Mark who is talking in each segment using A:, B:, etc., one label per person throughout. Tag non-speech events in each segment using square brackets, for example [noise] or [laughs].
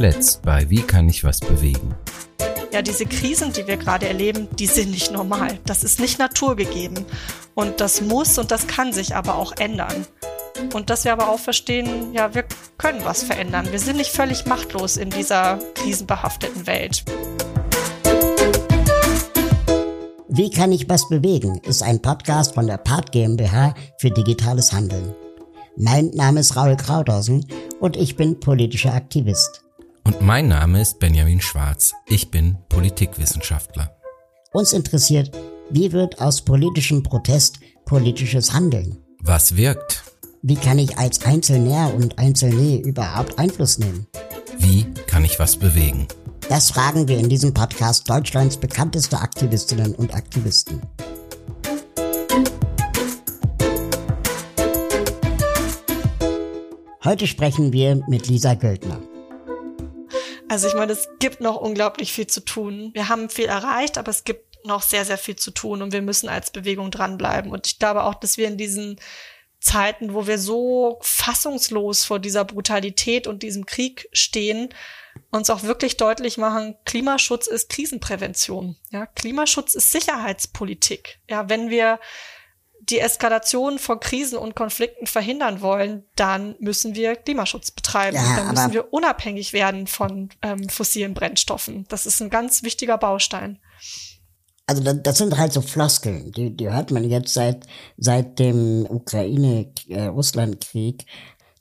A: Zuletzt bei Wie kann ich was bewegen?
B: Ja, diese Krisen, die wir gerade erleben, die sind nicht normal. Das ist nicht naturgegeben. Und das muss und das kann sich aber auch ändern. Und dass wir aber auch verstehen, ja, wir können was verändern. Wir sind nicht völlig machtlos in dieser krisenbehafteten Welt.
C: Wie kann ich was bewegen? ist ein Podcast von der Part GmbH für digitales Handeln. Mein Name ist Raul Krauthausen und ich bin politischer Aktivist.
A: Und mein Name ist Benjamin Schwarz. Ich bin Politikwissenschaftler.
C: Uns interessiert, wie wird aus politischem Protest politisches Handeln?
A: Was wirkt?
C: Wie kann ich als Einzelner und Einzelne überhaupt Einfluss nehmen?
A: Wie kann ich was bewegen?
C: Das fragen wir in diesem Podcast Deutschlands bekannteste Aktivistinnen und Aktivisten. Heute sprechen wir mit Lisa Göldner.
B: Also ich meine, es gibt noch unglaublich viel zu tun. Wir haben viel erreicht, aber es gibt noch sehr, sehr viel zu tun und wir müssen als Bewegung dranbleiben. Und ich glaube auch, dass wir in diesen Zeiten, wo wir so fassungslos vor dieser Brutalität und diesem Krieg stehen, uns auch wirklich deutlich machen, Klimaschutz ist Krisenprävention. Ja, Klimaschutz ist Sicherheitspolitik. Ja, wenn wir die Eskalation von Krisen und Konflikten verhindern wollen, dann müssen wir Klimaschutz betreiben. Ja, dann müssen wir unabhängig werden von ähm, fossilen Brennstoffen. Das ist ein ganz wichtiger Baustein.
C: Also das sind halt so Floskeln, die, die hört man jetzt seit, seit dem Ukraine-Russland-Krieg.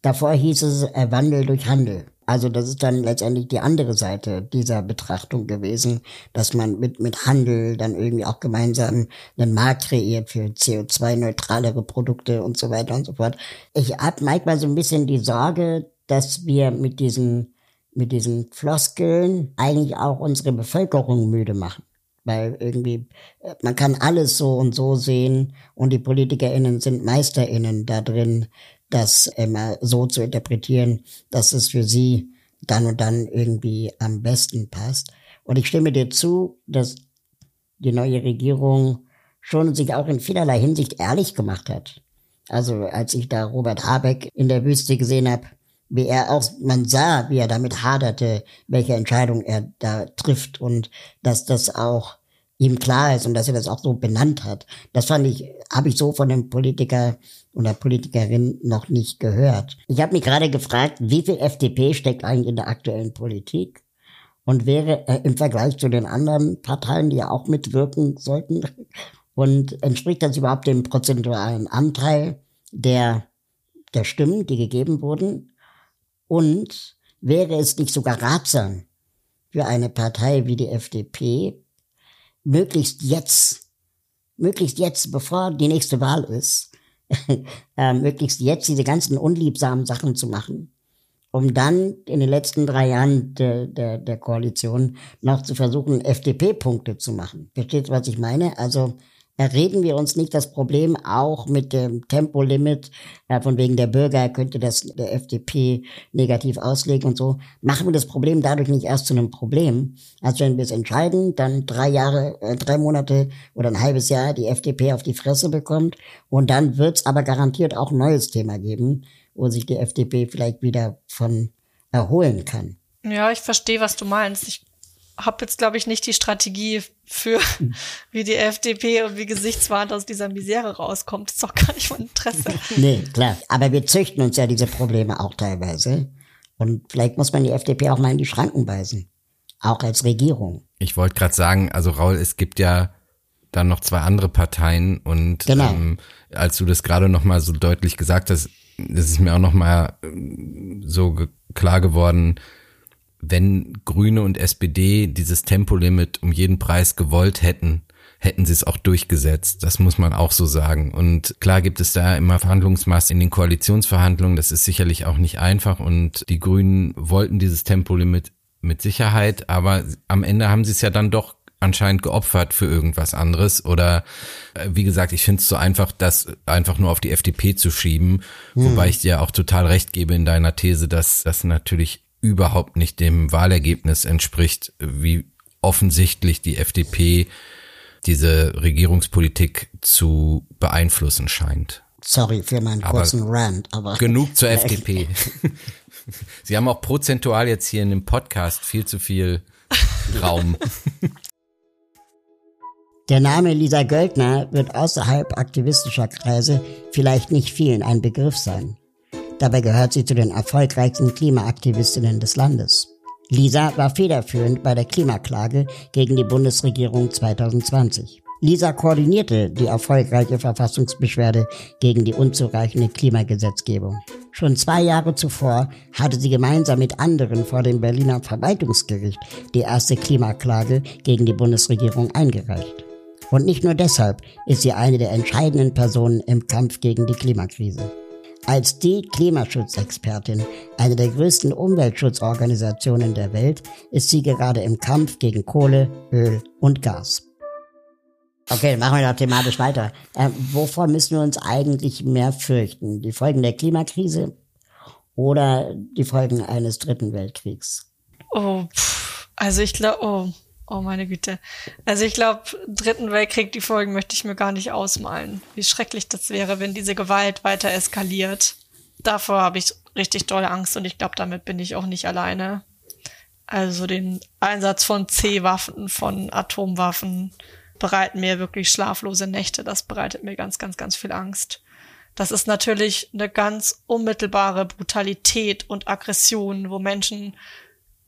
C: Davor hieß es äh, Wandel durch Handel. Also das ist dann letztendlich die andere Seite dieser Betrachtung gewesen, dass man mit, mit Handel dann irgendwie auch gemeinsam einen Markt kreiert für CO2-neutralere Produkte und so weiter und so fort. Ich habe manchmal so ein bisschen die Sorge, dass wir mit diesen, mit diesen Floskeln eigentlich auch unsere Bevölkerung müde machen. Weil irgendwie, äh, man kann alles so und so sehen und die PolitikerInnen sind MeisterInnen da drin, das immer so zu interpretieren, dass es für sie dann und dann irgendwie am besten passt. Und ich stimme dir zu, dass die neue Regierung schon sich auch in vielerlei Hinsicht ehrlich gemacht hat. Also als ich da Robert Habeck in der Wüste gesehen habe, wie er auch, man sah, wie er damit haderte, welche Entscheidung er da trifft und dass das auch ihm klar ist und dass er das auch so benannt hat. Das fand ich, habe ich so von einem Politiker oder Politikerin noch nicht gehört. Ich habe mich gerade gefragt, wie viel FDP steckt eigentlich in der aktuellen Politik? Und wäre äh, im Vergleich zu den anderen Parteien, die ja auch mitwirken sollten, [laughs] und entspricht das überhaupt dem prozentualen Anteil der, der Stimmen, die gegeben wurden? Und wäre es nicht sogar ratsam für eine Partei wie die FDP, möglichst jetzt, möglichst jetzt, bevor die nächste Wahl ist, [laughs] äh, möglichst jetzt diese ganzen unliebsamen Sachen zu machen, um dann in den letzten drei Jahren der, der, der Koalition noch zu versuchen, FDP-Punkte zu machen. Versteht, was ich meine? Also reden wir uns nicht das Problem auch mit dem Tempolimit, äh, von wegen der Bürger könnte das der FDP negativ auslegen und so, machen wir das Problem dadurch nicht erst zu einem Problem, als wenn wir es entscheiden, dann drei Jahre, äh, drei Monate oder ein halbes Jahr die FDP auf die Fresse bekommt und dann wird es aber garantiert auch ein neues Thema geben, wo sich die FDP vielleicht wieder von erholen kann.
B: Ja, ich verstehe, was du meinst. Ich habe jetzt, glaube ich, nicht die Strategie für, [laughs] wie die FDP und wie gesichtswahrend aus dieser Misere rauskommt. Das ist doch gar nicht mein Interesse. [laughs]
C: nee, klar. Aber wir züchten uns ja diese Probleme auch teilweise. Und vielleicht muss man die FDP auch mal in die Schranken weisen. Auch als Regierung.
A: Ich wollte gerade sagen, also Raul, es gibt ja dann noch zwei andere Parteien und genau. ähm, als du das gerade noch mal so deutlich gesagt hast, ist es mir auch noch mal ähm, so klar geworden, wenn Grüne und SPD dieses Tempolimit um jeden Preis gewollt hätten, hätten sie es auch durchgesetzt. Das muss man auch so sagen. Und klar gibt es da immer Verhandlungsmaß in den Koalitionsverhandlungen. Das ist sicherlich auch nicht einfach. Und die Grünen wollten dieses Tempolimit mit Sicherheit, aber am Ende haben sie es ja dann doch anscheinend geopfert für irgendwas anderes. Oder äh, wie gesagt, ich finde es so einfach, das einfach nur auf die FDP zu schieben. Hm. Wobei ich dir auch total recht gebe in deiner These, dass das natürlich überhaupt nicht dem Wahlergebnis entspricht, wie offensichtlich die FDP diese Regierungspolitik zu beeinflussen scheint.
C: Sorry für meinen kurzen aber Rant, aber
A: genug zur [laughs] FDP. [laughs] Sie haben auch prozentual jetzt hier in dem Podcast viel zu viel Raum.
C: Der Name Lisa Göldner wird außerhalb aktivistischer Kreise vielleicht nicht vielen ein Begriff sein. Dabei gehört sie zu den erfolgreichsten Klimaaktivistinnen des Landes. Lisa war federführend bei der Klimaklage gegen die Bundesregierung 2020. Lisa koordinierte die erfolgreiche Verfassungsbeschwerde gegen die unzureichende Klimagesetzgebung. Schon zwei Jahre zuvor hatte sie gemeinsam mit anderen vor dem Berliner Verwaltungsgericht die erste Klimaklage gegen die Bundesregierung eingereicht. Und nicht nur deshalb ist sie eine der entscheidenden Personen im Kampf gegen die Klimakrise. Als die Klimaschutzexpertin einer der größten Umweltschutzorganisationen der Welt ist sie gerade im Kampf gegen Kohle, Öl und Gas. Okay, machen wir doch thematisch weiter. Äh, wovor müssen wir uns eigentlich mehr fürchten? Die Folgen der Klimakrise oder die Folgen eines dritten Weltkriegs?
B: Oh, also ich glaube, oh, oh meine Güte. Also ich glaube, dritten Weltkrieg, die Folgen möchte ich mir gar nicht ausmalen. Wie schrecklich das wäre, wenn diese Gewalt weiter eskaliert. Davor habe ich richtig dolle Angst und ich glaube, damit bin ich auch nicht alleine. Also den Einsatz von C-Waffen, von Atomwaffen, bereiten mir wirklich schlaflose Nächte. Das bereitet mir ganz, ganz, ganz viel Angst. Das ist natürlich eine ganz unmittelbare Brutalität und Aggression, wo Menschen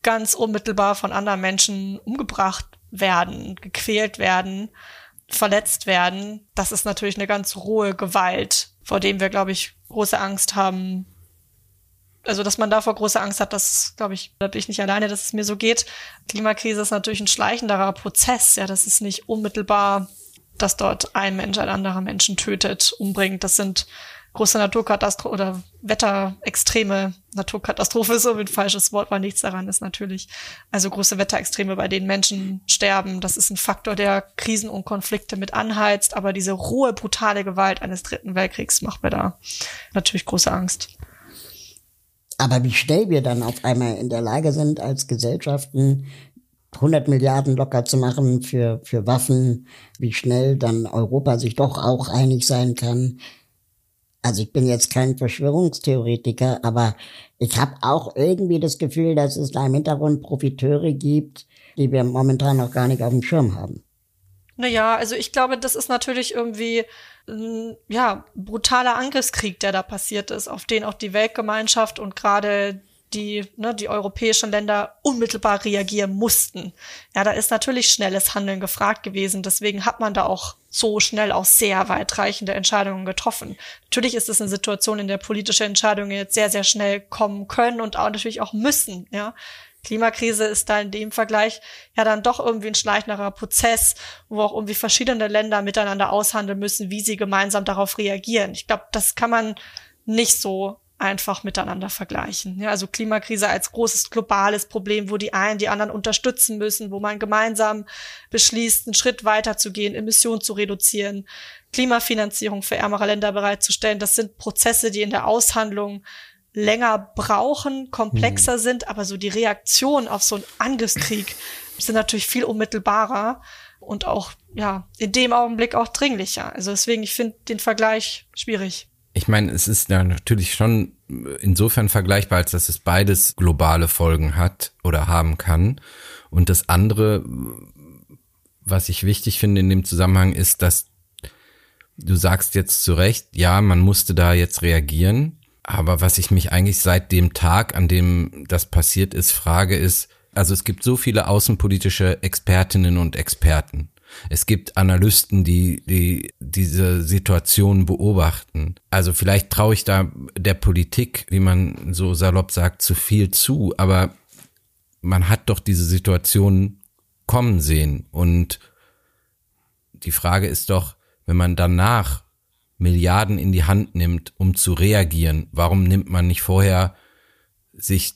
B: ganz unmittelbar von anderen Menschen umgebracht werden, gequält werden, verletzt werden. Das ist natürlich eine ganz rohe Gewalt, vor dem wir, glaube ich, große Angst haben, also dass man davor große Angst hat, das glaube ich, da bin ich nicht alleine, dass es mir so geht. Klimakrise ist natürlich ein schleichenderer Prozess, ja, das ist nicht unmittelbar, dass dort ein Mensch ein anderer Menschen tötet, umbringt. Das sind große Naturkatastrophen oder Wetterextreme. Naturkatastrophe ist so ein falsches Wort, weil nichts daran ist natürlich. Also große Wetterextreme, bei denen Menschen sterben. Das ist ein Faktor, der Krisen und Konflikte mit anheizt. Aber diese rohe, brutale Gewalt eines dritten Weltkriegs macht mir da natürlich große Angst.
C: Aber wie schnell wir dann auf einmal in der Lage sind, als Gesellschaften 100 Milliarden locker zu machen für, für Waffen, wie schnell dann Europa sich doch auch einig sein kann. Also ich bin jetzt kein Verschwörungstheoretiker, aber ich habe auch irgendwie das Gefühl, dass es da im Hintergrund Profiteure gibt, die wir momentan noch gar nicht auf dem Schirm haben.
B: Naja, also ich glaube, das ist natürlich irgendwie ein ja, brutaler Angriffskrieg, der da passiert ist, auf den auch die Weltgemeinschaft und gerade die, ne, die europäischen Länder unmittelbar reagieren mussten. Ja, da ist natürlich schnelles Handeln gefragt gewesen. Deswegen hat man da auch so schnell auch sehr weitreichende Entscheidungen getroffen. Natürlich ist es eine Situation, in der politische Entscheidungen jetzt sehr, sehr schnell kommen können und auch natürlich auch müssen. Ja, Klimakrise ist da in dem Vergleich ja dann doch irgendwie ein schleichenderer Prozess, wo auch irgendwie verschiedene Länder miteinander aushandeln müssen, wie sie gemeinsam darauf reagieren. Ich glaube, das kann man nicht so einfach miteinander vergleichen. Ja, also Klimakrise als großes globales Problem, wo die einen die anderen unterstützen müssen, wo man gemeinsam beschließt, einen Schritt weiter zu gehen, Emissionen zu reduzieren, Klimafinanzierung für ärmere Länder bereitzustellen. Das sind Prozesse, die in der Aushandlung länger brauchen, komplexer mhm. sind, aber so die Reaktion auf so einen Angriffskrieg sind natürlich viel unmittelbarer und auch, ja, in dem Augenblick auch dringlicher. Also deswegen, ich finde den Vergleich schwierig.
A: Ich meine, es ist ja natürlich schon insofern vergleichbar, als dass es beides globale Folgen hat oder haben kann. Und das andere, was ich wichtig finde in dem Zusammenhang, ist, dass du sagst jetzt zu Recht, ja, man musste da jetzt reagieren. Aber was ich mich eigentlich seit dem Tag, an dem das passiert ist, frage, ist, also es gibt so viele außenpolitische Expertinnen und Experten. Es gibt Analysten, die, die diese Situation beobachten. Also vielleicht traue ich da der Politik, wie man so salopp sagt, zu viel zu, aber man hat doch diese Situation kommen sehen. Und die Frage ist doch, wenn man danach Milliarden in die Hand nimmt, um zu reagieren, warum nimmt man nicht vorher sich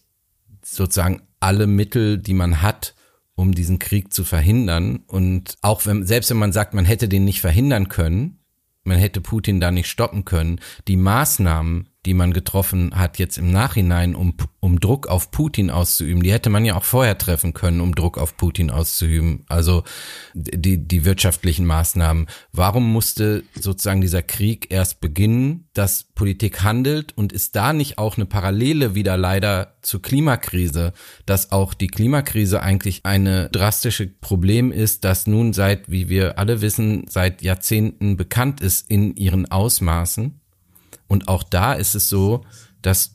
A: sozusagen alle Mittel, die man hat, um diesen Krieg zu verhindern? Und auch wenn, selbst wenn man sagt, man hätte den nicht verhindern können, man hätte Putin da nicht stoppen können, die Maßnahmen, die man getroffen hat jetzt im Nachhinein, um, um Druck auf Putin auszuüben, die hätte man ja auch vorher treffen können, um Druck auf Putin auszuüben. Also die, die wirtschaftlichen Maßnahmen. Warum musste sozusagen dieser Krieg erst beginnen, dass Politik handelt und ist da nicht auch eine Parallele wieder leider zur Klimakrise, dass auch die Klimakrise eigentlich eine drastische Problem ist, das nun seit, wie wir alle wissen, seit Jahrzehnten bekannt ist in ihren Ausmaßen. Und auch da ist es so, dass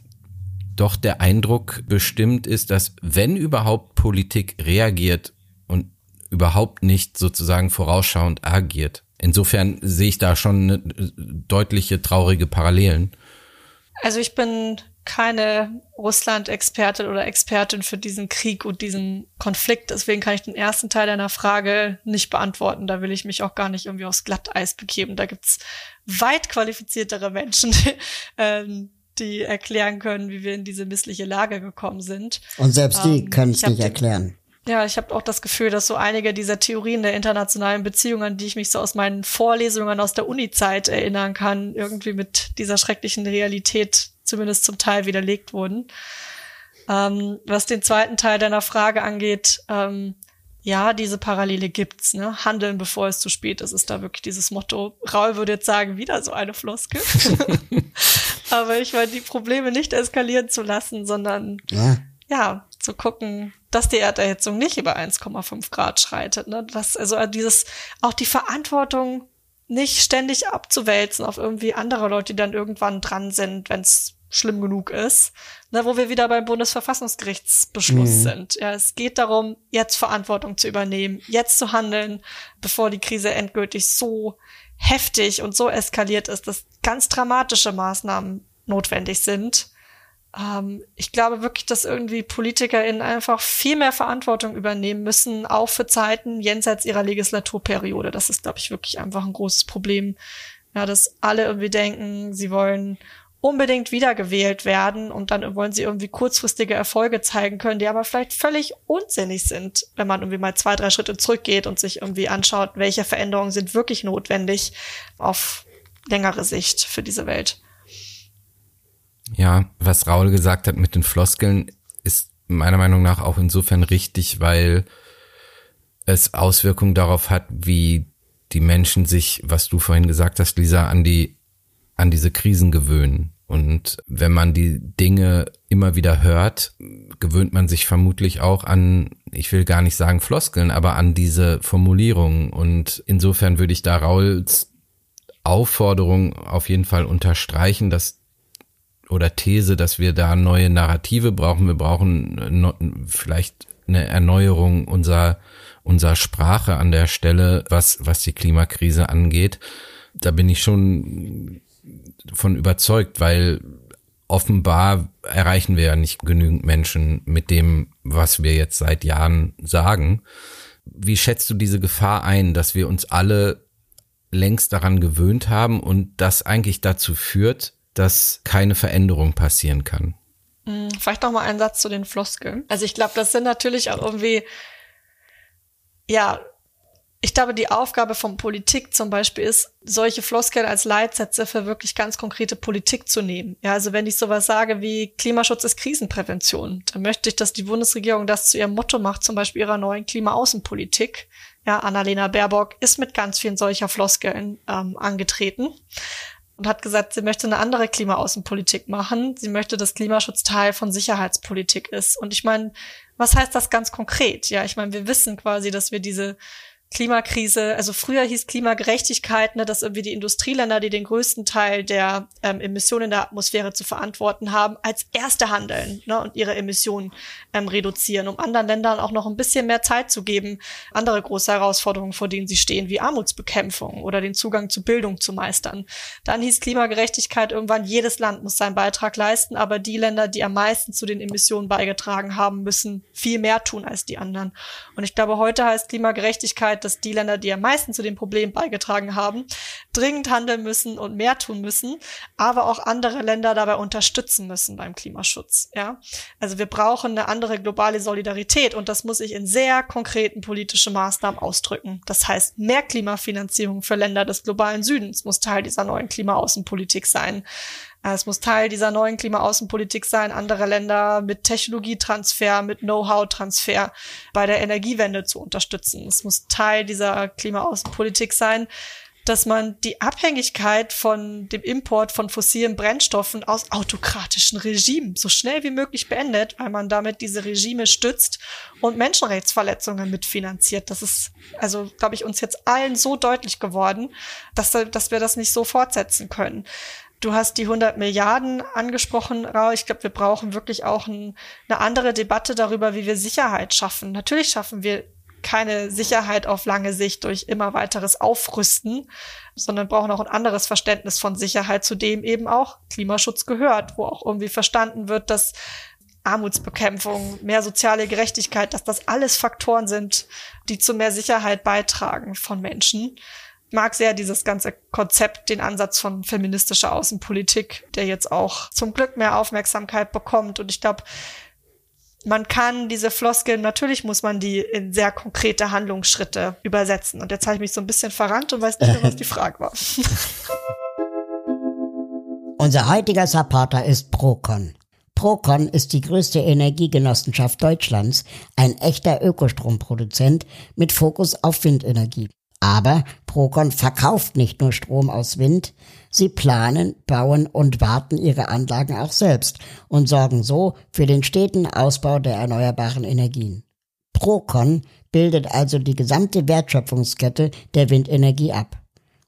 A: doch der Eindruck bestimmt ist, dass wenn überhaupt Politik reagiert und überhaupt nicht sozusagen vorausschauend agiert. Insofern sehe ich da schon eine deutliche traurige Parallelen.
B: Also ich bin keine Russland-Expertin oder Expertin für diesen Krieg und diesen Konflikt. Deswegen kann ich den ersten Teil deiner Frage nicht beantworten. Da will ich mich auch gar nicht irgendwie aufs Glatteis begeben. Da gibt's weit qualifiziertere Menschen, die, [laughs] ähm, die erklären können, wie wir in diese missliche Lage gekommen sind.
C: Und selbst die ähm, können es nicht erklären.
B: Ja, ich habe auch das Gefühl, dass so einige dieser Theorien der internationalen Beziehungen, an die ich mich so aus meinen Vorlesungen aus der Uni-Zeit erinnern kann, irgendwie mit dieser schrecklichen Realität zumindest zum Teil widerlegt wurden. Ähm, was den zweiten Teil deiner Frage angeht, ähm, ja, diese Parallele gibt's, ne? Handeln, bevor es zu spät ist, ist da wirklich dieses Motto. Raul würde jetzt sagen, wieder so eine Floskel. [laughs] Aber ich meine, die Probleme nicht eskalieren zu lassen, sondern ja, ja zu gucken, dass die Erderhitzung nicht über 1,5 Grad schreitet. Ne? Das, also dieses, auch die Verantwortung nicht ständig abzuwälzen auf irgendwie andere Leute, die dann irgendwann dran sind, wenn es schlimm genug ist, ne, wo wir wieder beim Bundesverfassungsgerichtsbeschluss mhm. sind. Ja, es geht darum, jetzt Verantwortung zu übernehmen, jetzt zu handeln, bevor die Krise endgültig so heftig und so eskaliert ist, dass ganz dramatische Maßnahmen notwendig sind. Ähm, ich glaube wirklich, dass irgendwie PolitikerInnen einfach viel mehr Verantwortung übernehmen müssen, auch für Zeiten jenseits ihrer Legislaturperiode. Das ist, glaube ich, wirklich einfach ein großes Problem. Ja, dass alle irgendwie denken, sie wollen unbedingt wiedergewählt werden und dann wollen sie irgendwie kurzfristige Erfolge zeigen können, die aber vielleicht völlig unsinnig sind, wenn man irgendwie mal zwei, drei Schritte zurückgeht und sich irgendwie anschaut, welche Veränderungen sind wirklich notwendig auf längere Sicht für diese Welt.
A: Ja, was Raul gesagt hat mit den Floskeln ist meiner Meinung nach auch insofern richtig, weil es Auswirkungen darauf hat, wie die Menschen sich, was du vorhin gesagt hast, Lisa, an die an diese Krisen gewöhnen. Und wenn man die Dinge immer wieder hört, gewöhnt man sich vermutlich auch an, ich will gar nicht sagen Floskeln, aber an diese Formulierungen. Und insofern würde ich da Rauls Aufforderung auf jeden Fall unterstreichen, dass oder These, dass wir da neue Narrative brauchen. Wir brauchen vielleicht eine Erneuerung unserer, unserer Sprache an der Stelle, was, was die Klimakrise angeht. Da bin ich schon von überzeugt, weil offenbar erreichen wir ja nicht genügend Menschen mit dem, was wir jetzt seit Jahren sagen. Wie schätzt du diese Gefahr ein, dass wir uns alle längst daran gewöhnt haben und das eigentlich dazu führt, dass keine Veränderung passieren kann?
B: Hm, vielleicht noch mal einen Satz zu den Floskeln. Also ich glaube, das sind natürlich auch irgendwie ja ich glaube, die Aufgabe von Politik zum Beispiel ist, solche Floskeln als Leitsätze für wirklich ganz konkrete Politik zu nehmen. Ja, also wenn ich sowas sage wie Klimaschutz ist Krisenprävention, dann möchte ich, dass die Bundesregierung das zu ihrem Motto macht, zum Beispiel ihrer neuen Klimaaußenpolitik. Ja, Annalena Baerbock ist mit ganz vielen solcher Floskeln ähm, angetreten und hat gesagt, sie möchte eine andere Klimaaußenpolitik machen. Sie möchte, dass Klimaschutz Teil von Sicherheitspolitik ist. Und ich meine, was heißt das ganz konkret? Ja, ich meine, wir wissen quasi, dass wir diese Klimakrise, also früher hieß Klimagerechtigkeit, ne, dass irgendwie die Industrieländer, die den größten Teil der ähm, Emissionen in der Atmosphäre zu verantworten haben, als erste handeln ne, und ihre Emissionen ähm, reduzieren, um anderen Ländern auch noch ein bisschen mehr Zeit zu geben, andere große Herausforderungen, vor denen sie stehen, wie Armutsbekämpfung oder den Zugang zu Bildung zu meistern. Dann hieß Klimagerechtigkeit irgendwann, jedes Land muss seinen Beitrag leisten, aber die Länder, die am meisten zu den Emissionen beigetragen haben, müssen viel mehr tun als die anderen. Und ich glaube, heute heißt Klimagerechtigkeit, Wahrheit, dass die Länder, die am meisten zu dem Problem beigetragen haben, dringend handeln müssen und mehr tun müssen, aber auch andere Länder dabei unterstützen müssen beim Klimaschutz. Ja, also wir brauchen eine andere globale Solidarität und das muss sich in sehr konkreten politischen Maßnahmen ausdrücken. Das heißt, mehr Klimafinanzierung für Länder des globalen Südens muss Teil dieser neuen Klimaaußenpolitik sein. Äh, es muss Teil dieser neuen Klimaaußenpolitik sein, andere Länder mit Technologietransfer, mit Know-how-Transfer bei der Energiewende zu unterstützen. Es muss Teil dieser Klimaaußenpolitik sein, dass man die Abhängigkeit von dem Import von fossilen Brennstoffen aus autokratischen Regimen so schnell wie möglich beendet, weil man damit diese Regime stützt und Menschenrechtsverletzungen mitfinanziert. Das ist also, glaube ich, uns jetzt allen so deutlich geworden, dass, dass wir das nicht so fortsetzen können. Du hast die 100 Milliarden angesprochen, Rau. Ich glaube, wir brauchen wirklich auch ein, eine andere Debatte darüber, wie wir Sicherheit schaffen. Natürlich schaffen wir keine Sicherheit auf lange Sicht durch immer weiteres Aufrüsten, sondern brauchen auch ein anderes Verständnis von Sicherheit, zu dem eben auch Klimaschutz gehört, wo auch irgendwie verstanden wird, dass Armutsbekämpfung, mehr soziale Gerechtigkeit, dass das alles Faktoren sind, die zu mehr Sicherheit beitragen von Menschen mag sehr dieses ganze Konzept, den Ansatz von feministischer Außenpolitik, der jetzt auch zum Glück mehr Aufmerksamkeit bekommt. Und ich glaube, man kann diese Floskeln, natürlich muss man die in sehr konkrete Handlungsschritte übersetzen. Und jetzt habe ich mich so ein bisschen verrannt und weiß nicht mehr, was die Frage war. [laughs]
C: Unser heutiger Supporter ist Procon. Procon ist die größte Energiegenossenschaft Deutschlands, ein echter Ökostromproduzent mit Fokus auf Windenergie. Aber Procon verkauft nicht nur Strom aus Wind, sie planen, bauen und warten ihre Anlagen auch selbst und sorgen so für den steten Ausbau der erneuerbaren Energien. Procon bildet also die gesamte Wertschöpfungskette der Windenergie ab.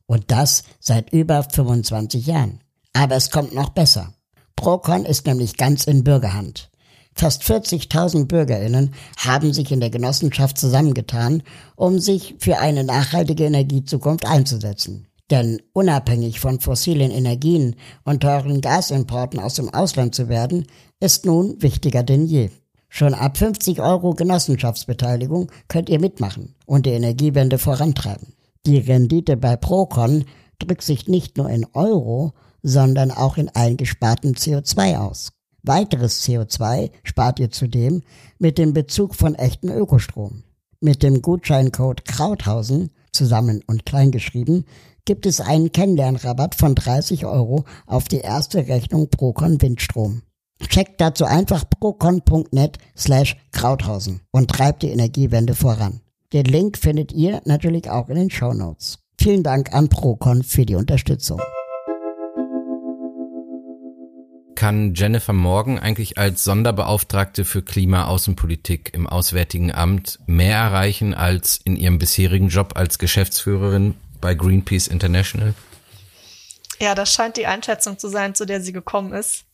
C: Und das seit über 25 Jahren. Aber es kommt noch besser. Procon ist nämlich ganz in Bürgerhand. Fast 40.000 Bürgerinnen haben sich in der Genossenschaft zusammengetan, um sich für eine nachhaltige Energiezukunft einzusetzen. Denn unabhängig von fossilen Energien und teuren Gasimporten aus dem Ausland zu werden, ist nun wichtiger denn je. Schon ab 50 Euro Genossenschaftsbeteiligung könnt ihr mitmachen und die Energiewende vorantreiben. Die Rendite bei Procon drückt sich nicht nur in Euro, sondern auch in eingesparten CO2 aus. Weiteres CO2 spart ihr zudem mit dem Bezug von echten Ökostrom. Mit dem Gutscheincode Krauthausen, zusammen und kleingeschrieben, gibt es einen Kennenlernrabatt von 30 Euro auf die erste Rechnung Procon Windstrom. Checkt dazu einfach procon.net slash Krauthausen und treibt die Energiewende voran. Den Link findet ihr natürlich auch in den Show Notes. Vielen Dank an Procon für die Unterstützung
A: kann Jennifer Morgan eigentlich als Sonderbeauftragte für Klimaaußenpolitik im Auswärtigen Amt mehr erreichen als in ihrem bisherigen Job als Geschäftsführerin bei Greenpeace International?
B: Ja, das scheint die Einschätzung zu sein, zu der sie gekommen ist.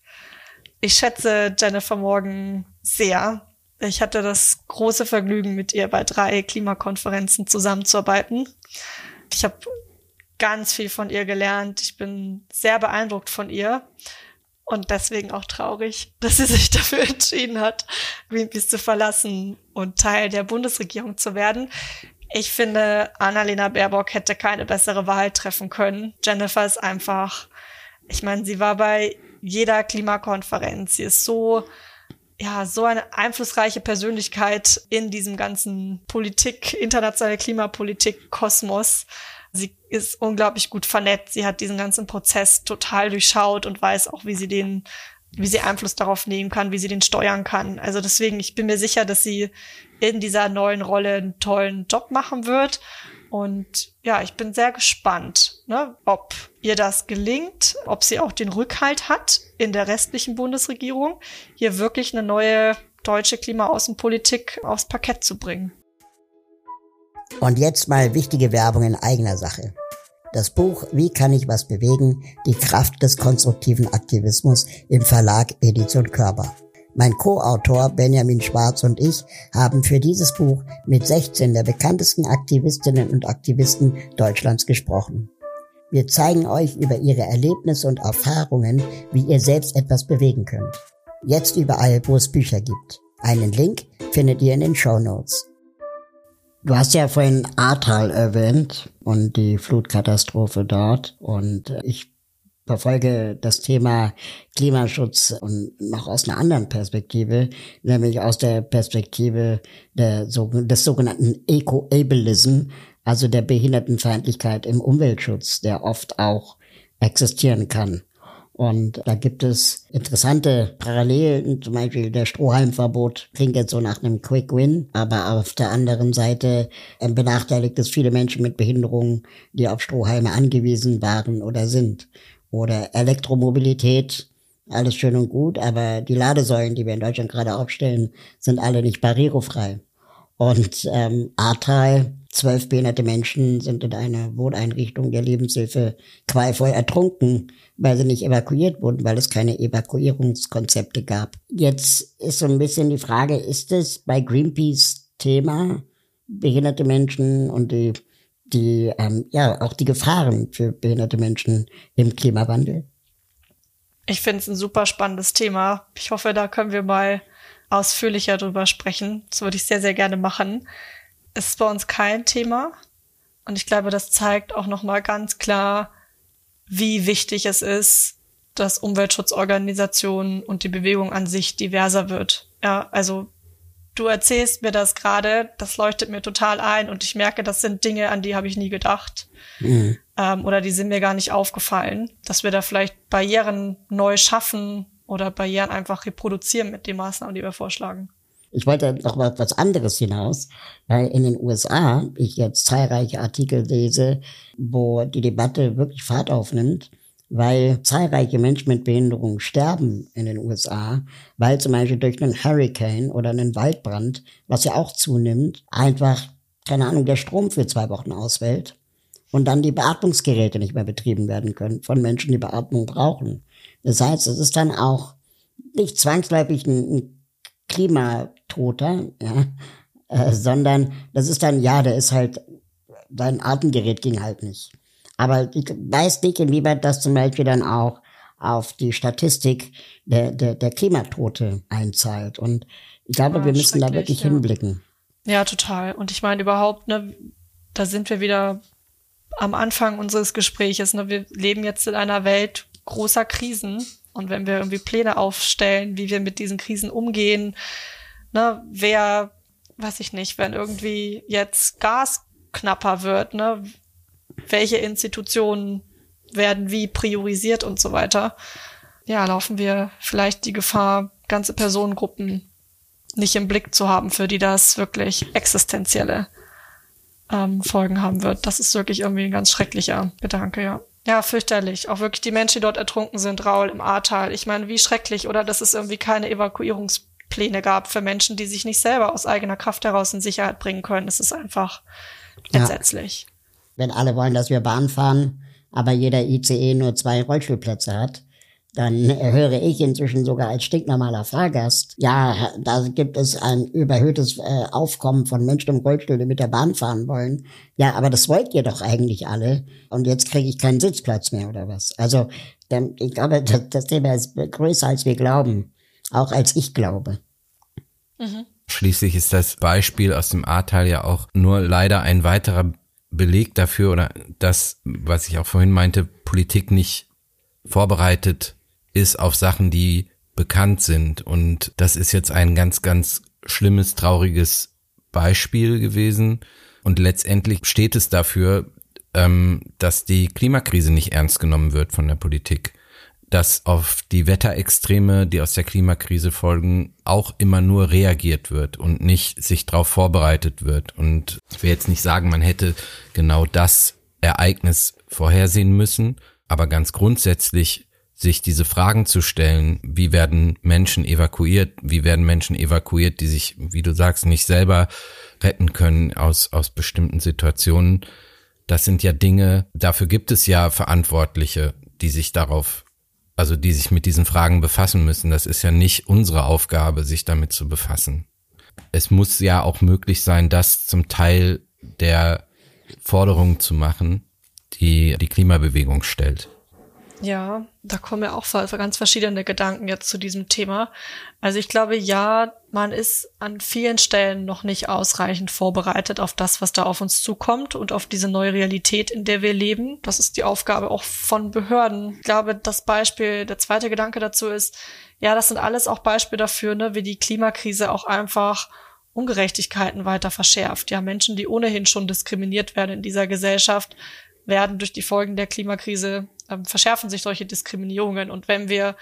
B: Ich schätze Jennifer Morgan sehr. Ich hatte das große Vergnügen, mit ihr bei drei Klimakonferenzen zusammenzuarbeiten. Ich habe ganz viel von ihr gelernt. Ich bin sehr beeindruckt von ihr und deswegen auch traurig, [laughs] dass sie sich dafür entschieden hat, Greenpeace zu verlassen und Teil der Bundesregierung zu werden. Ich finde, Annalena Baerbock hätte keine bessere Wahl treffen können. Jennifer ist einfach, ich meine, sie war bei jeder Klimakonferenz. Sie ist so, ja, so eine einflussreiche Persönlichkeit in diesem ganzen Politik, internationale Klimapolitik, Kosmos. Sie ist unglaublich gut vernetzt. Sie hat diesen ganzen Prozess total durchschaut und weiß auch, wie sie den, wie sie Einfluss darauf nehmen kann, wie sie den steuern kann. Also deswegen, ich bin mir sicher, dass sie in dieser neuen Rolle einen tollen Job machen wird. Und ja, ich bin sehr gespannt, ne, ob ihr das gelingt, ob sie auch den Rückhalt hat in der restlichen Bundesregierung, hier wirklich eine neue deutsche Klimaaußenpolitik aufs Parkett zu bringen.
C: Und jetzt mal wichtige Werbung in eigener Sache. Das Buch Wie kann ich was bewegen? Die Kraft des konstruktiven Aktivismus im Verlag Edition Körper. Mein Co-Autor Benjamin Schwarz und ich haben für dieses Buch mit 16 der bekanntesten Aktivistinnen und Aktivisten Deutschlands gesprochen. Wir zeigen euch über ihre Erlebnisse und Erfahrungen, wie ihr selbst etwas bewegen könnt. Jetzt überall, wo es Bücher gibt. Einen Link findet ihr in den Show Notes. Du hast ja vorhin Ahrtal erwähnt und die Flutkatastrophe dort. Und ich verfolge das Thema Klimaschutz und noch aus einer anderen Perspektive, nämlich aus der Perspektive der, des sogenannten Eco-Ableism, also der Behindertenfeindlichkeit im Umweltschutz, der oft auch existieren kann. Und da gibt es interessante Parallelen, zum Beispiel der Strohhalmverbot klingt jetzt so nach einem Quick Win, aber auf der anderen Seite benachteiligt es viele Menschen mit Behinderungen, die auf Strohhalme angewiesen waren oder sind. Oder Elektromobilität, alles schön und gut, aber die Ladesäulen, die wir in Deutschland gerade aufstellen, sind alle nicht barrierefrei. Und ähm, Ahrtal Zwölf behinderte Menschen sind in einer Wohneinrichtung der Lebenshilfe qualvoll ertrunken, weil sie nicht evakuiert wurden, weil es keine Evakuierungskonzepte gab. Jetzt ist so ein bisschen die Frage, ist es bei Greenpeace Thema behinderte Menschen und die, die ähm, ja auch die Gefahren für behinderte Menschen im Klimawandel?
B: Ich finde es ein super spannendes Thema. Ich hoffe, da können wir mal ausführlicher drüber sprechen. Das würde ich sehr, sehr gerne machen ist bei uns kein Thema. Und ich glaube, das zeigt auch nochmal ganz klar, wie wichtig es ist, dass Umweltschutzorganisationen und die Bewegung an sich diverser wird. Ja, also du erzählst mir das gerade, das leuchtet mir total ein und ich merke, das sind Dinge, an die habe ich nie gedacht. Mhm. Ähm, oder die sind mir gar nicht aufgefallen, dass wir da vielleicht Barrieren neu schaffen oder Barrieren einfach reproduzieren mit den Maßnahmen, die wir vorschlagen.
C: Ich wollte noch mal was anderes hinaus, weil in den USA ich jetzt zahlreiche Artikel lese, wo die Debatte wirklich Fahrt aufnimmt, weil zahlreiche Menschen mit Behinderung sterben in den USA, weil zum Beispiel durch einen Hurricane oder einen Waldbrand, was ja auch zunimmt, einfach, keine Ahnung, der Strom für zwei Wochen ausfällt und dann die Beatmungsgeräte nicht mehr betrieben werden können von Menschen, die Beatmung brauchen. Das heißt, es ist dann auch nicht zwangsläufig ein, ein Klimatoter, ja, äh, sondern das ist dann, ja, der ist halt, sein Atemgerät ging halt nicht. Aber ich weiß nicht, inwieweit das zum Beispiel dann auch auf die Statistik der, der, der Klimatote einzahlt. Und ich glaube, ja, wir müssen da wirklich ja. hinblicken.
B: Ja, total. Und ich meine überhaupt, ne, da sind wir wieder am Anfang unseres Gespräches. Ne, wir leben jetzt in einer Welt großer Krisen und wenn wir irgendwie Pläne aufstellen, wie wir mit diesen Krisen umgehen, ne, wer, weiß ich nicht, wenn irgendwie jetzt Gas knapper wird, ne, welche Institutionen werden wie priorisiert und so weiter, ja, laufen wir vielleicht die Gefahr, ganze Personengruppen nicht im Blick zu haben, für die das wirklich existenzielle ähm, Folgen haben wird. Das ist wirklich irgendwie ein ganz schrecklicher Gedanke, ja. Ja, fürchterlich. Auch wirklich die Menschen, die dort ertrunken sind, Raul im Ahrtal. Ich meine, wie schrecklich, oder dass es irgendwie keine Evakuierungspläne gab für Menschen, die sich nicht selber aus eigener Kraft heraus in Sicherheit bringen können. Es ist einfach ja. entsetzlich.
C: Wenn alle wollen, dass wir Bahn fahren, aber jeder ICE nur zwei Rollstuhlplätze hat, dann höre ich inzwischen sogar als stinknormaler Fahrgast, ja, da gibt es ein überhöhtes äh, Aufkommen von Menschen im Rollstuhl, die mit der Bahn fahren wollen. Ja, aber das wollt ihr doch eigentlich alle. Und jetzt kriege ich keinen Sitzplatz mehr oder was. Also ich glaube, [laughs] das, Thema ist größer, als wir glauben. Auch als ich glaube.
A: Mhm. Schließlich ist das Beispiel aus dem A-Teil ja auch nur leider ein weiterer Beleg dafür oder das, was ich auch vorhin meinte, Politik nicht vorbereitet ist auf Sachen, die bekannt sind. Und das ist jetzt ein ganz, ganz schlimmes, trauriges Beispiel gewesen. Und letztendlich steht es dafür, ähm, dass die Klimakrise nicht ernst genommen wird von der Politik. Dass auf die Wetterextreme, die aus der Klimakrise folgen, auch immer nur reagiert wird und nicht sich darauf vorbereitet wird. Und ich will jetzt nicht sagen, man hätte genau das Ereignis vorhersehen müssen, aber ganz grundsätzlich sich diese Fragen zu stellen, wie werden Menschen evakuiert, wie werden Menschen evakuiert, die sich, wie du sagst, nicht selber retten können aus, aus bestimmten Situationen. Das sind ja Dinge, dafür gibt es ja Verantwortliche, die sich darauf, also die sich mit diesen Fragen befassen müssen. Das ist ja nicht unsere Aufgabe, sich damit zu befassen. Es muss ja auch möglich sein, das zum Teil der Forderung zu machen, die die Klimabewegung stellt.
B: Ja, da kommen ja auch ganz verschiedene Gedanken jetzt zu diesem Thema. Also ich glaube, ja, man ist an vielen Stellen noch nicht ausreichend vorbereitet auf das, was da auf uns zukommt und auf diese neue Realität, in der wir leben. Das ist die Aufgabe auch von Behörden. Ich glaube, das Beispiel, der zweite Gedanke dazu ist, ja, das sind alles auch Beispiele dafür, ne, wie die Klimakrise auch einfach Ungerechtigkeiten weiter verschärft. Ja, Menschen, die ohnehin schon diskriminiert werden in dieser Gesellschaft, werden durch die Folgen der Klimakrise ähm, verschärfen sich solche Diskriminierungen. Und wenn wir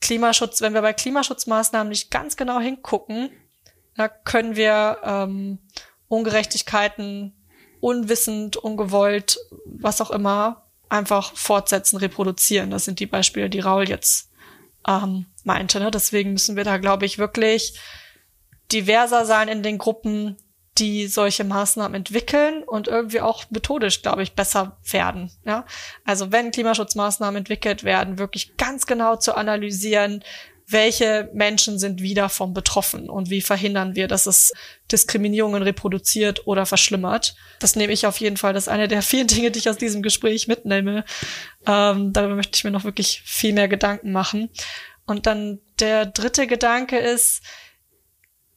B: Klimaschutz, wenn wir bei Klimaschutzmaßnahmen nicht ganz genau hingucken, da können wir ähm, Ungerechtigkeiten unwissend, ungewollt, was auch immer, einfach fortsetzen, reproduzieren. Das sind die Beispiele, die Raul jetzt ähm, meinte. Ne? Deswegen müssen wir da, glaube ich, wirklich diverser sein in den Gruppen, die solche Maßnahmen entwickeln und irgendwie auch methodisch, glaube ich, besser werden. Ja? Also wenn Klimaschutzmaßnahmen entwickelt werden, wirklich ganz genau zu analysieren, welche Menschen sind wie davon betroffen und wie verhindern wir, dass es Diskriminierungen reproduziert oder verschlimmert. Das nehme ich auf jeden Fall. Das ist eine der vielen Dinge, die ich aus diesem Gespräch mitnehme. Ähm, darüber möchte ich mir noch wirklich viel mehr Gedanken machen. Und dann der dritte Gedanke ist,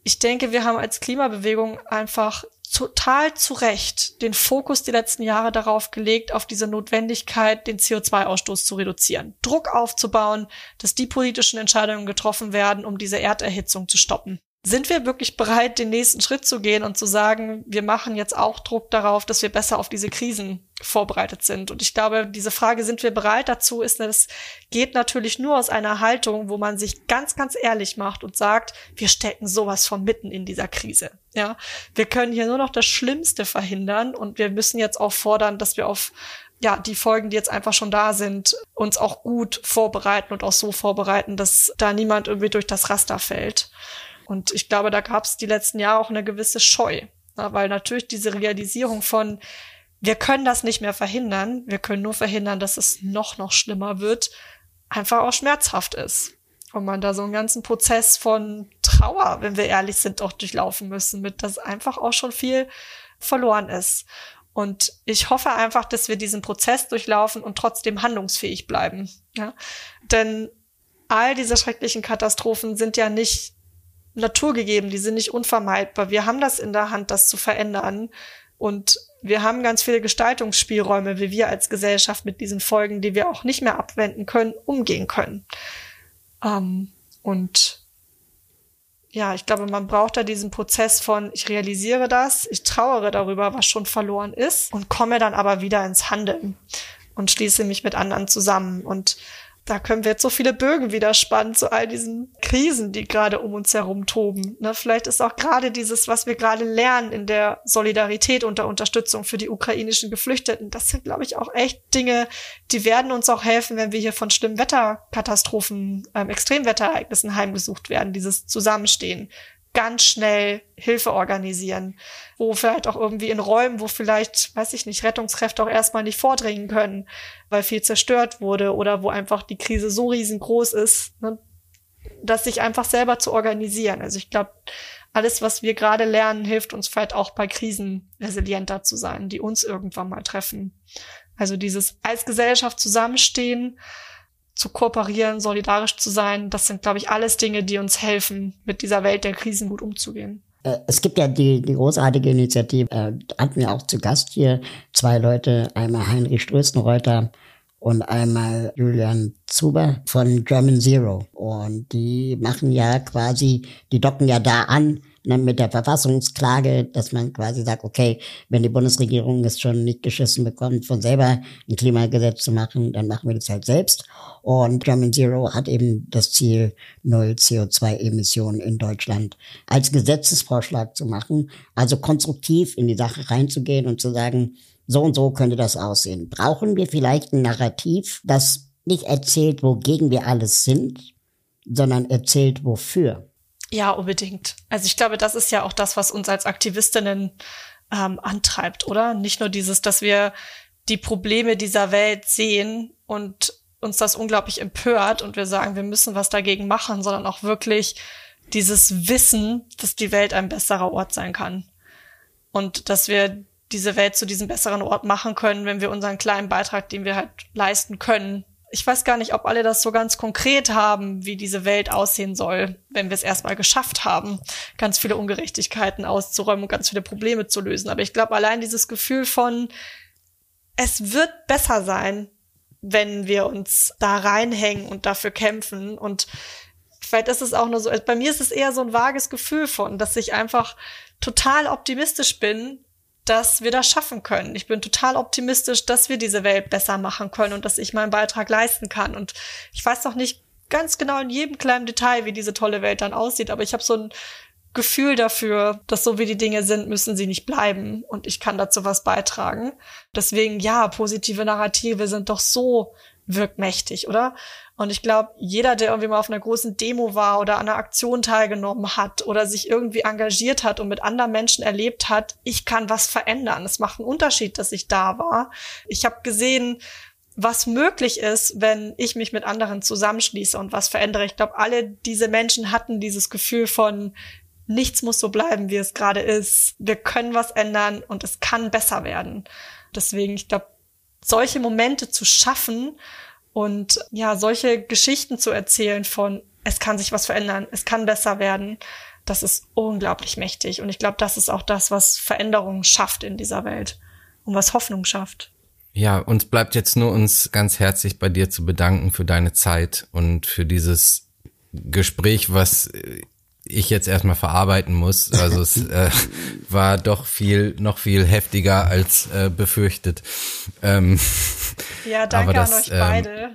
B: ich denke, wir haben als Klimabewegung einfach total zu Recht den Fokus die letzten Jahre darauf gelegt, auf diese Notwendigkeit, den CO2-Ausstoß zu reduzieren, Druck aufzubauen, dass die politischen Entscheidungen getroffen werden, um diese Erderhitzung zu stoppen sind wir wirklich bereit, den nächsten Schritt zu gehen und zu sagen, wir machen jetzt auch Druck darauf, dass wir besser auf diese Krisen vorbereitet sind? Und ich glaube, diese Frage, sind wir bereit dazu, ist, das geht natürlich nur aus einer Haltung, wo man sich ganz, ganz ehrlich macht und sagt, wir stecken sowas von mitten in dieser Krise. Ja, wir können hier nur noch das Schlimmste verhindern und wir müssen jetzt auch fordern, dass wir auf ja, die Folgen, die jetzt einfach schon da sind, uns auch gut vorbereiten und auch so vorbereiten, dass da niemand irgendwie durch das Raster fällt. Und ich glaube, da gab es die letzten Jahre auch eine gewisse Scheu, na, weil natürlich diese Realisierung von, wir können das nicht mehr verhindern, wir können nur verhindern, dass es noch, noch schlimmer wird, einfach auch schmerzhaft ist. Und man da so einen ganzen Prozess von Trauer, wenn wir ehrlich sind, auch durchlaufen müssen, mit dass einfach auch schon viel verloren ist. Und ich hoffe einfach, dass wir diesen Prozess durchlaufen und trotzdem handlungsfähig bleiben. Ja? Denn all diese schrecklichen Katastrophen sind ja nicht naturgegeben, die sind nicht unvermeidbar. Wir haben das in der Hand, das zu verändern. Und wir haben ganz viele Gestaltungsspielräume, wie wir als Gesellschaft mit diesen Folgen, die wir auch nicht mehr abwenden können, umgehen können. Ähm, und ja, ich glaube, man braucht da diesen Prozess von, ich realisiere das, ich trauere darüber, was schon verloren ist und komme dann aber wieder ins Handeln und schließe mich mit anderen zusammen. Und da können wir jetzt so viele Bögen wieder spannen zu all diesen Krisen, die gerade um uns herum toben. Ne, vielleicht ist auch gerade dieses, was wir gerade lernen in der Solidarität und der Unterstützung für die ukrainischen Geflüchteten, das sind, glaube ich, auch echt Dinge, die werden uns auch helfen, wenn wir hier von schlimmen Wetterkatastrophen, ähm, Extremwetterereignissen heimgesucht werden, dieses Zusammenstehen ganz schnell Hilfe organisieren, wo vielleicht auch irgendwie in Räumen, wo vielleicht, weiß ich nicht, Rettungskräfte auch erstmal nicht vordringen können, weil viel zerstört wurde oder wo einfach die Krise so riesengroß ist, ne, dass sich einfach selber zu organisieren. Also ich glaube, alles, was wir gerade lernen, hilft uns vielleicht auch bei Krisen resilienter zu sein, die uns irgendwann mal treffen. Also dieses als Gesellschaft zusammenstehen, zu kooperieren, solidarisch zu sein, das sind, glaube ich, alles Dinge, die uns helfen, mit dieser Welt der Krisen gut umzugehen.
C: Äh, es gibt ja die, die großartige Initiative, äh, hatten wir auch zu Gast hier, zwei Leute, einmal Heinrich Ströstenreuter und einmal Julian Zuber von German Zero. Und die machen ja quasi, die docken ja da an, ne, mit der Verfassungsklage, dass man quasi sagt, okay, wenn die Bundesregierung es schon nicht geschissen bekommt, von selber ein Klimagesetz zu machen, dann machen wir das halt selbst. Und German Zero hat eben das Ziel, null CO2-Emissionen in Deutschland als Gesetzesvorschlag zu machen, also konstruktiv in die Sache reinzugehen und zu sagen, so und so könnte das aussehen. Brauchen wir vielleicht ein Narrativ, das nicht erzählt, wogegen wir alles sind, sondern erzählt, wofür.
B: Ja, unbedingt. Also ich glaube, das ist ja auch das, was uns als Aktivistinnen ähm, antreibt, oder? Nicht nur dieses, dass wir die Probleme dieser Welt sehen und uns das unglaublich empört und wir sagen, wir müssen was dagegen machen, sondern auch wirklich dieses Wissen, dass die Welt ein besserer Ort sein kann. Und dass wir diese Welt zu diesem besseren Ort machen können, wenn wir unseren kleinen Beitrag, den wir halt leisten können, ich weiß gar nicht, ob alle das so ganz konkret haben, wie diese Welt aussehen soll, wenn wir es erstmal geschafft haben, ganz viele Ungerechtigkeiten auszuräumen und ganz viele Probleme zu lösen. Aber ich glaube, allein dieses Gefühl von, es wird besser sein, wenn wir uns da reinhängen und dafür kämpfen. Und vielleicht ist es auch nur so, bei mir ist es eher so ein vages Gefühl von, dass ich einfach total optimistisch bin, dass wir das schaffen können. Ich bin total optimistisch, dass wir diese Welt besser machen können und dass ich meinen Beitrag leisten kann. Und ich weiß noch nicht ganz genau in jedem kleinen Detail, wie diese tolle Welt dann aussieht, aber ich habe so ein Gefühl dafür, dass so wie die Dinge sind, müssen sie nicht bleiben und ich kann dazu was beitragen. Deswegen, ja, positive Narrative sind doch so wirkmächtig, oder? Und ich glaube, jeder, der irgendwie mal auf einer großen Demo war oder an einer Aktion teilgenommen hat oder sich irgendwie engagiert hat und mit anderen Menschen erlebt hat, ich kann was verändern. Es macht einen Unterschied, dass ich da war. Ich habe gesehen, was möglich ist, wenn ich mich mit anderen zusammenschließe und was verändere. Ich glaube, alle diese Menschen hatten dieses Gefühl von, nichts muss so bleiben, wie es gerade ist. Wir können was ändern und es kann besser werden. Deswegen, ich glaube, solche Momente zu schaffen und ja, solche Geschichten zu erzählen von, es kann sich was verändern, es kann besser werden, das ist unglaublich mächtig. Und ich glaube, das ist auch das, was Veränderungen schafft in dieser Welt und was Hoffnung schafft.
A: Ja, uns bleibt jetzt nur uns ganz herzlich bei dir zu bedanken für deine Zeit und für dieses Gespräch, was ich jetzt erstmal verarbeiten muss. Also es äh, [laughs] war doch viel, noch viel heftiger als äh, befürchtet. Ähm,
B: ja, danke das, an euch ähm, beide.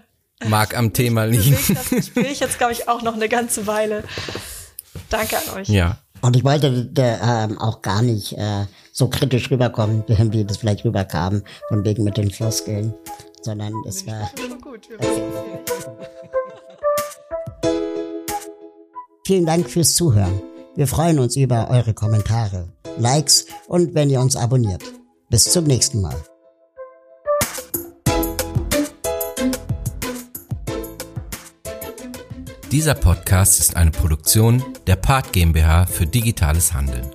A: Mag am Thema liegen.
B: Das Gespräch jetzt, glaube ich, auch noch eine ganze Weile. Danke an euch.
A: Ja.
C: Und ich wollte ähm, auch gar nicht äh, so kritisch rüberkommen, [laughs] wie das vielleicht rüberkam, von wegen mit den Floskeln, sondern es war. Gut. Vielen Dank fürs Zuhören. Wir freuen uns über eure Kommentare, Likes und wenn ihr uns abonniert. Bis zum nächsten Mal.
A: Dieser Podcast ist eine Produktion der Part GmbH für digitales Handeln.